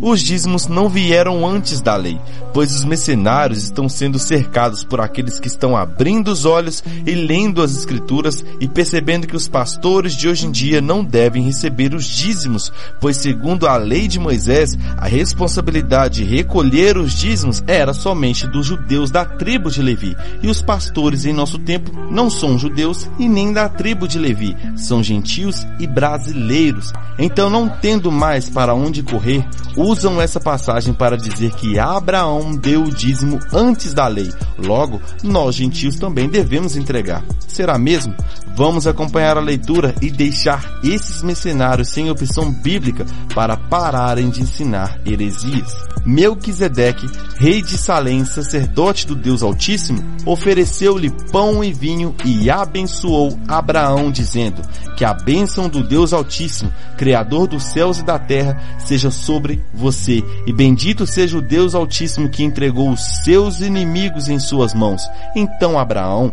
Os dízimos não vieram antes da lei, pois os mercenários estão sendo cercados por aqueles que estão abrindo os olhos e lendo as escrituras e percebendo que os pastores de hoje em dia não devem receber os dízimos, pois segundo a lei de Moisés, a responsabilidade de recolher os dízimos era somente dos judeus da tribo de Levi, e os pastores em nosso tempo não são judeus e nem da tribo de Levi, são gentios e brasileiros. Então, não tendo mais para onde correr, usam essa passagem para dizer que Abraão deu o dízimo antes da lei. Logo, nós gentios também devemos entregar. Será mesmo? Vamos acompanhar a leitura e deixar esses mercenários sem opção bíblica para pararem de ensinar heresias. Melquisedeque, rei de Salém, sacerdote do Deus Altíssimo, ofereceu-lhe pão e vinho e abençoou Abraão, dizendo que a bênção do Deus Altíssimo, Criador dos céus e da terra, seja sobre você, e bendito seja o Deus Altíssimo que entregou os seus inimigos em suas mãos. Então Abraão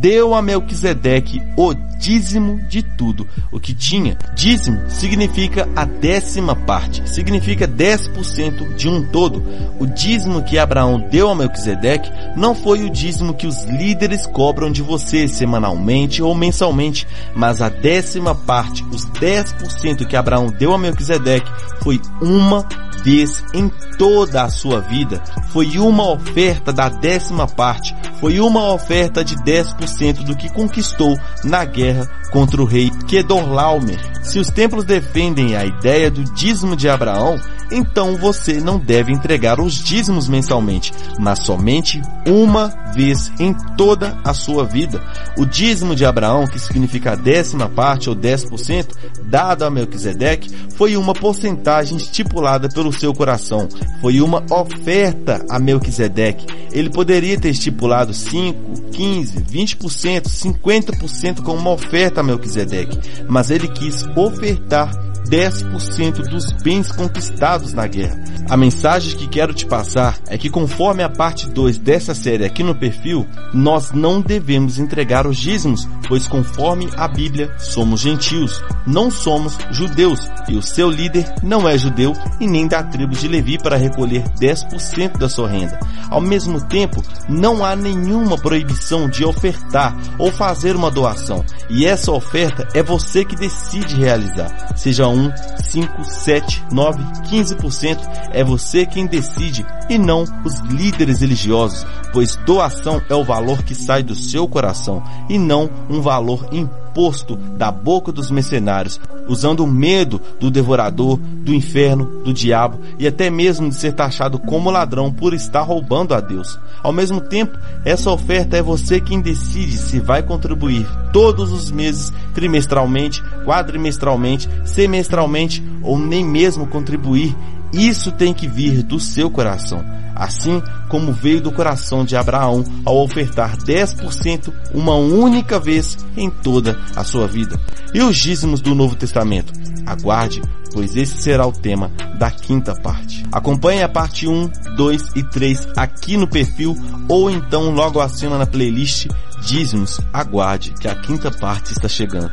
deu a Melquisedeque o dízimo de tudo o que tinha. Dízimo significa a décima parte, significa 10% de um todo. O dízimo que Abraão deu a Melquisedeque não foi o dízimo que os líderes cobram de você semanalmente ou mensalmente, mas a décima parte, os 10% que Abraão deu a Melquisedeque foi uma vez em toda a sua vida. Foi uma oferta da décima parte, foi uma oferta de 10% do que conquistou na guerra contra o rei Kedorlaomer. Se os templos defendem a ideia do dízimo de Abraão, então você não deve entregar os dízimos mensalmente, mas somente uma vez em toda a sua vida. O dízimo de Abraão, que significa a décima parte ou 10%, dado a Melquisedeque, foi uma porcentagem estipulada pelo seu coração. Foi uma oferta a Melquisedeque. Ele poderia ter estipulado 5, 15, 20%, 50% como uma oferta a Melquisedeque, mas ele quis ofertar 10% dos bens conquistados na guerra. A mensagem que quero te passar é que conforme a parte 2 dessa série aqui no perfil, nós não devemos entregar os dízimos, pois conforme a Bíblia, somos gentios, não somos judeus, e o seu líder não é judeu e nem da tribo de Levi para recolher 10% da sua renda. Ao mesmo tempo, não há nenhuma proibição de ofertar ou fazer uma doação, e essa oferta é você que decide realizar, seja 1, 5, 7, 9, 15%, é você quem decide e não os líderes religiosos, pois doação é o valor que sai do seu coração e não um valor imposto da boca dos mercenários, usando o medo do devorador, do inferno, do diabo e até mesmo de ser taxado como ladrão por estar roubando a Deus. Ao mesmo tempo, essa oferta é você quem decide se vai contribuir todos os meses, trimestralmente, quadrimestralmente, semestralmente ou nem mesmo contribuir isso tem que vir do seu coração, assim como veio do coração de Abraão ao ofertar 10% uma única vez em toda a sua vida. E os dízimos do Novo Testamento? Aguarde, pois esse será o tema da quinta parte. Acompanhe a parte 1, 2 e 3 aqui no perfil ou então logo acima na playlist Dízimos. Aguarde que a quinta parte está chegando.